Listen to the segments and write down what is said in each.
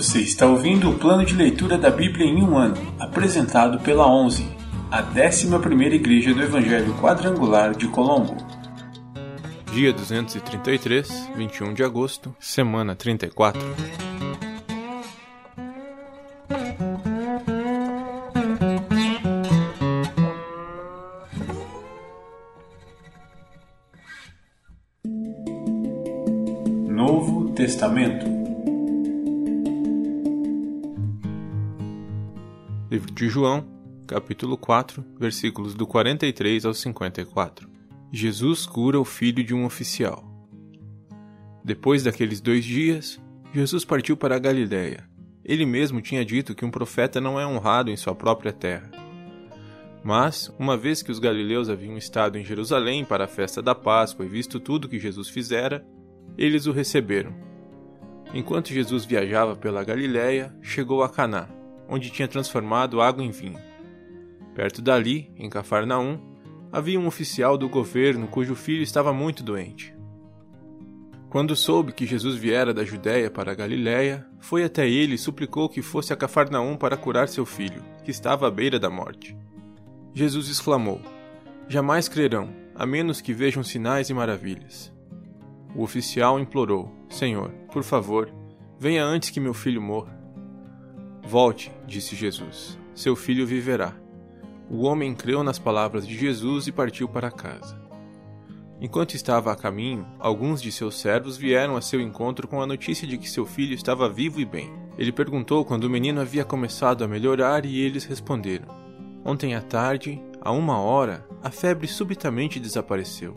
Você está ouvindo o plano de leitura da Bíblia em um ano, apresentado pela 11, a 11ª Igreja do Evangelho Quadrangular de Colombo. Dia 233, 21 de agosto, semana 34. João, capítulo 4, versículos do 43 ao 54. Jesus cura o filho de um oficial. Depois daqueles dois dias, Jesus partiu para a Galiléia. Ele mesmo tinha dito que um profeta não é honrado em sua própria terra. Mas, uma vez que os galileus haviam estado em Jerusalém para a festa da Páscoa e visto tudo que Jesus fizera, eles o receberam. Enquanto Jesus viajava pela Galiléia, chegou a Caná, onde tinha transformado água em vinho. Perto dali, em Cafarnaum, havia um oficial do governo cujo filho estava muito doente. Quando soube que Jesus viera da Judéia para a Galiléia, foi até ele e suplicou que fosse a Cafarnaum para curar seu filho, que estava à beira da morte. Jesus exclamou: Jamais crerão, a menos que vejam sinais e maravilhas. O oficial implorou: Senhor, por favor, venha antes que meu filho morra. Volte, disse Jesus. Seu filho viverá. O homem creu nas palavras de Jesus e partiu para casa. Enquanto estava a caminho, alguns de seus servos vieram a seu encontro com a notícia de que seu filho estava vivo e bem. Ele perguntou quando o menino havia começado a melhorar e eles responderam: Ontem à tarde, a uma hora, a febre subitamente desapareceu.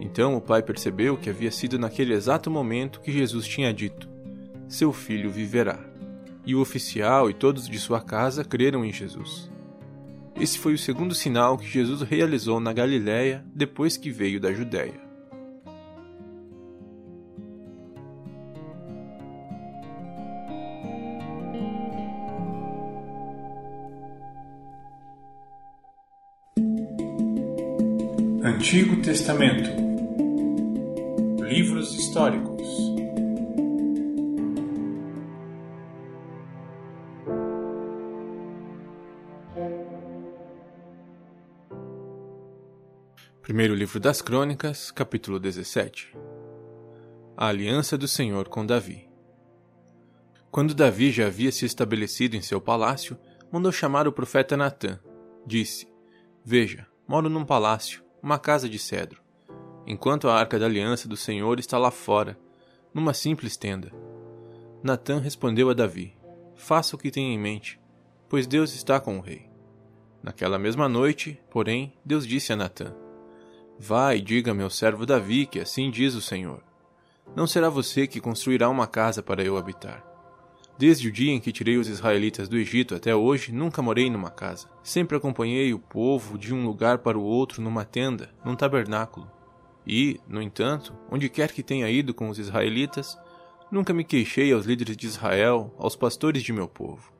Então o pai percebeu que havia sido naquele exato momento que Jesus tinha dito: Seu filho viverá. E o oficial e todos de sua casa creram em Jesus. Esse foi o segundo sinal que Jesus realizou na Galiléia depois que veio da Judéia. Antigo Testamento Livros históricos Primeiro livro das Crônicas, capítulo 17 A aliança do Senhor com Davi Quando Davi já havia se estabelecido em seu palácio, mandou chamar o profeta Natã. Disse: Veja, moro num palácio, uma casa de cedro, enquanto a arca da aliança do Senhor está lá fora, numa simples tenda. Natã respondeu a Davi: Faça o que tem em mente, pois Deus está com o rei. Naquela mesma noite, porém, Deus disse a Natã: E diga meu servo Davi que assim diz o Senhor: Não será você que construirá uma casa para eu habitar. Desde o dia em que tirei os israelitas do Egito até hoje, nunca morei numa casa. Sempre acompanhei o povo de um lugar para o outro numa tenda, num tabernáculo. E, no entanto, onde quer que tenha ido com os israelitas, nunca me queixei aos líderes de Israel, aos pastores de meu povo.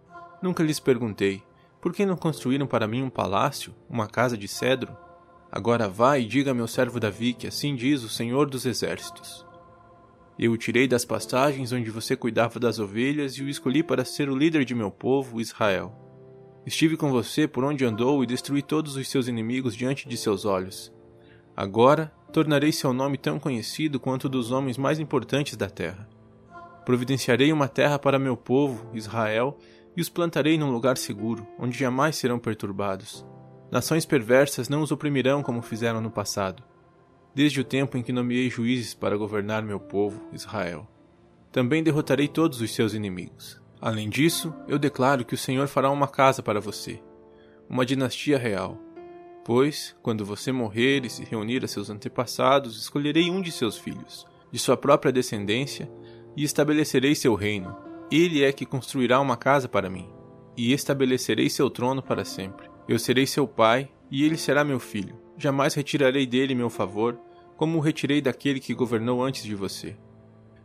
Nunca lhes perguntei: por que não construíram para mim um palácio, uma casa de cedro? Agora vá e diga a meu servo Davi que assim diz o Senhor dos Exércitos. Eu o tirei das pastagens onde você cuidava das ovelhas e o escolhi para ser o líder de meu povo, Israel. Estive com você por onde andou e destruí todos os seus inimigos diante de seus olhos. Agora tornarei seu nome tão conhecido quanto o dos homens mais importantes da terra. Providenciarei uma terra para meu povo, Israel, e os plantarei num lugar seguro, onde jamais serão perturbados. Nações perversas não os oprimirão como fizeram no passado, desde o tempo em que nomeei juízes para governar meu povo, Israel. Também derrotarei todos os seus inimigos. Além disso, eu declaro que o Senhor fará uma casa para você, uma dinastia real. Pois, quando você morrer e se reunir a seus antepassados, escolherei um de seus filhos, de sua própria descendência, e estabelecerei seu reino. Ele é que construirá uma casa para mim, e estabelecerei seu trono para sempre. Eu serei seu pai, e ele será meu filho. Jamais retirarei dele meu favor, como o retirei daquele que governou antes de você.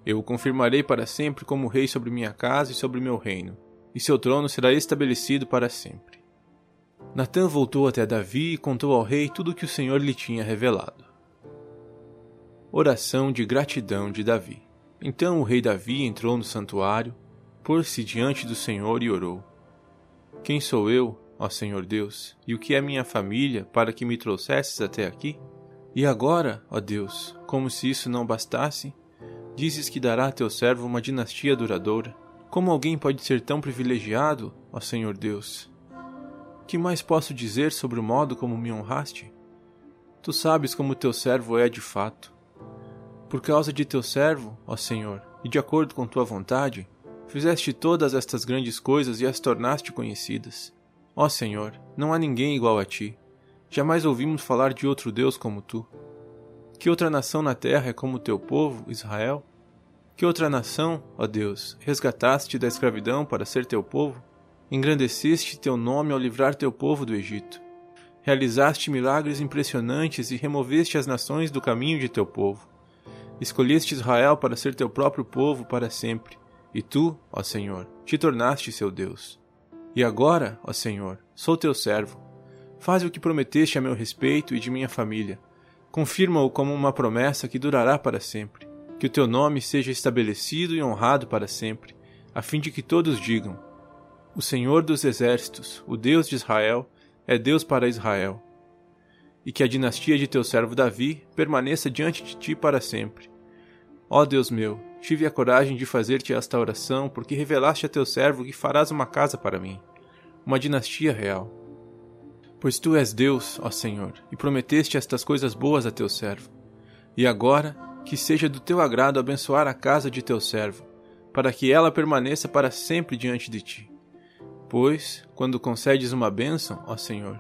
Eu o confirmarei para sempre como rei sobre minha casa e sobre meu reino, e seu trono será estabelecido para sempre. Natã voltou até Davi e contou ao rei tudo o que o Senhor lhe tinha revelado. Oração de gratidão de Davi. Então o rei Davi entrou no santuário, pôs-se diante do Senhor e orou: Quem sou eu, ó Senhor Deus, e o que é minha família para que me trouxesses até aqui? E agora, ó Deus, como se isso não bastasse, dizes que dará a teu servo uma dinastia duradoura. Como alguém pode ser tão privilegiado, ó Senhor Deus? Que mais posso dizer sobre o modo como me honraste? Tu sabes como teu servo é de fato. Por causa de teu servo, ó Senhor, e de acordo com tua vontade, fizeste todas estas grandes coisas e as tornaste conhecidas. Ó Senhor, não há ninguém igual a ti. Jamais ouvimos falar de outro Deus como tu. Que outra nação na terra é como o teu povo, Israel? Que outra nação, ó Deus, resgataste da escravidão para ser teu povo? Engrandeceste teu nome ao livrar teu povo do Egito. Realizaste milagres impressionantes e removeste as nações do caminho de teu povo. Escolheste Israel para ser teu próprio povo para sempre, e tu, ó Senhor, te tornaste seu Deus. E agora, ó Senhor, sou teu servo Faze o que prometeste a meu respeito e de minha família. Confirma-o como uma promessa que durará para sempre. Que o teu nome seja estabelecido e honrado para sempre, a fim de que todos digam: O Senhor dos exércitos, o Deus de Israel, é Deus para Israel. E que a dinastia de teu servo Davi permaneça diante de ti para sempre. Ó Deus meu, tive a coragem de fazer-te esta oração, porque revelaste a teu servo que farás uma casa para mim, uma dinastia real. Pois tu és Deus, ó Senhor, e prometeste estas coisas boas a teu servo. E agora, que seja do teu agrado abençoar a casa de teu servo, para que ela permaneça para sempre diante de ti. Pois, quando concedes uma bênção, ó Senhor,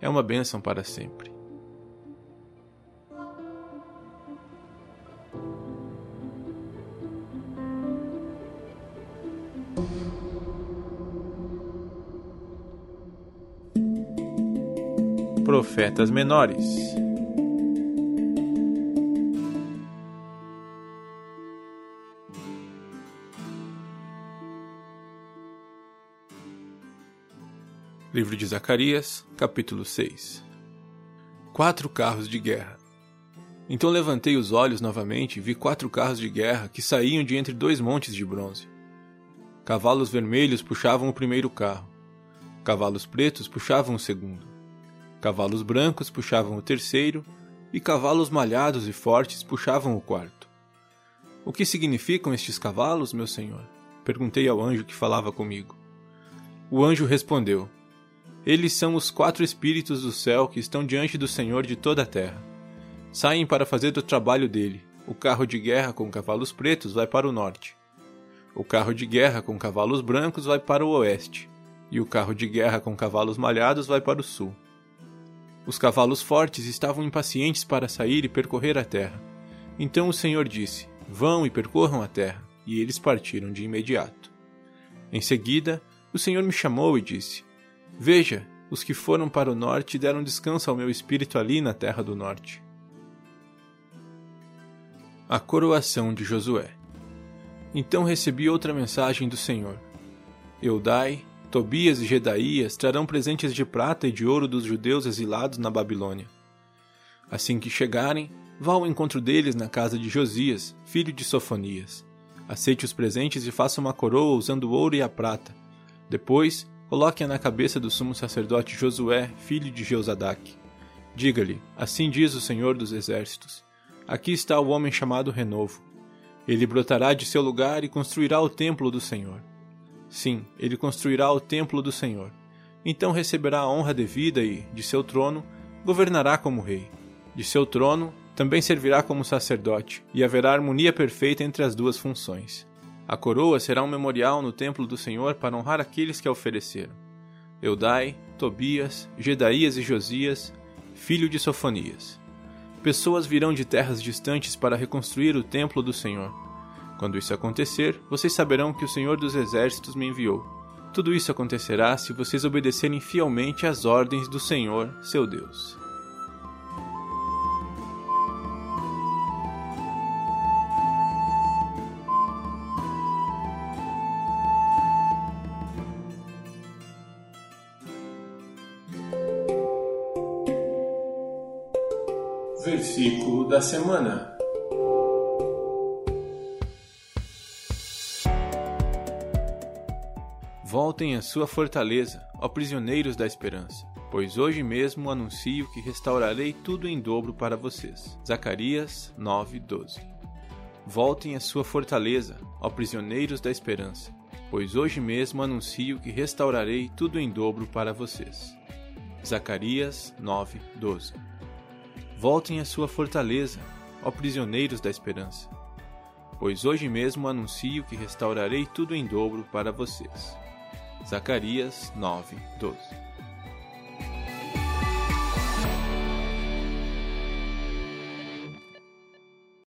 é uma bênção para sempre. Profetas menores. Livro de Zacarias, capítulo 6 Quatro carros de guerra. Então levantei os olhos novamente e vi quatro carros de guerra que saíam de entre dois montes de bronze. Cavalos vermelhos puxavam o primeiro carro, cavalos pretos puxavam o segundo. Cavalos brancos puxavam o terceiro e cavalos malhados e fortes puxavam o quarto. O que significam estes cavalos, meu senhor? Perguntei ao anjo que falava comigo. O anjo respondeu: Eles são os quatro espíritos do céu que estão diante do Senhor de toda a terra. Saem para fazer o trabalho dele. O carro de guerra com cavalos pretos vai para o norte. O carro de guerra com cavalos brancos vai para o oeste. E o carro de guerra com cavalos malhados vai para o sul. Os cavalos fortes estavam impacientes para sair e percorrer a terra. Então o Senhor disse: Vão e percorram a terra. E eles partiram de imediato. Em seguida, o Senhor me chamou e disse: Veja, os que foram para o norte deram descanso ao meu espírito ali na terra do norte. A coroação de Josué. Então recebi outra mensagem do Senhor. Eudai, Tobias e Gedaías trarão presentes de prata e de ouro dos judeus exilados na Babilônia. Assim que chegarem, vá ao encontro deles na casa de Josias, filho de Sofonias. Aceite os presentes e faça uma coroa usando o ouro e a prata. Depois, coloque-a na cabeça do sumo sacerdote Josué, filho de Jeozadaque. Diga-lhe: Assim diz o Senhor dos Exércitos: Aqui está o homem chamado Renovo. Ele brotará de seu lugar e construirá o templo do Senhor. Sim, ele construirá o templo do Senhor. Então receberá a honra devida e, de seu trono, governará como rei. De seu trono, também servirá como sacerdote, e haverá harmonia perfeita entre as duas funções. A coroa será um memorial no templo do Senhor para honrar aqueles que a ofereceram. Eudai, Tobias, Gedaías e Josias, filho de Sofonias. Pessoas virão de terras distantes para reconstruir o templo do Senhor quando isso acontecer, vocês saberão que o Senhor dos Exércitos me enviou. Tudo isso acontecerá se vocês obedecerem fielmente às ordens do Senhor, seu Deus. Versículo da semana Voltem à sua fortaleza, ó prisioneiros da esperança, pois hoje mesmo anuncio que restaurarei tudo em dobro para vocês. Zacarias 9:12. Voltem à sua fortaleza, ó prisioneiros da esperança, pois hoje mesmo anuncio que restaurarei tudo em dobro para vocês. Zacarias 9:12. Voltem à sua fortaleza, ó prisioneiros da esperança, pois hoje mesmo anuncio que restaurarei tudo em dobro para vocês. Zacarias 9:12.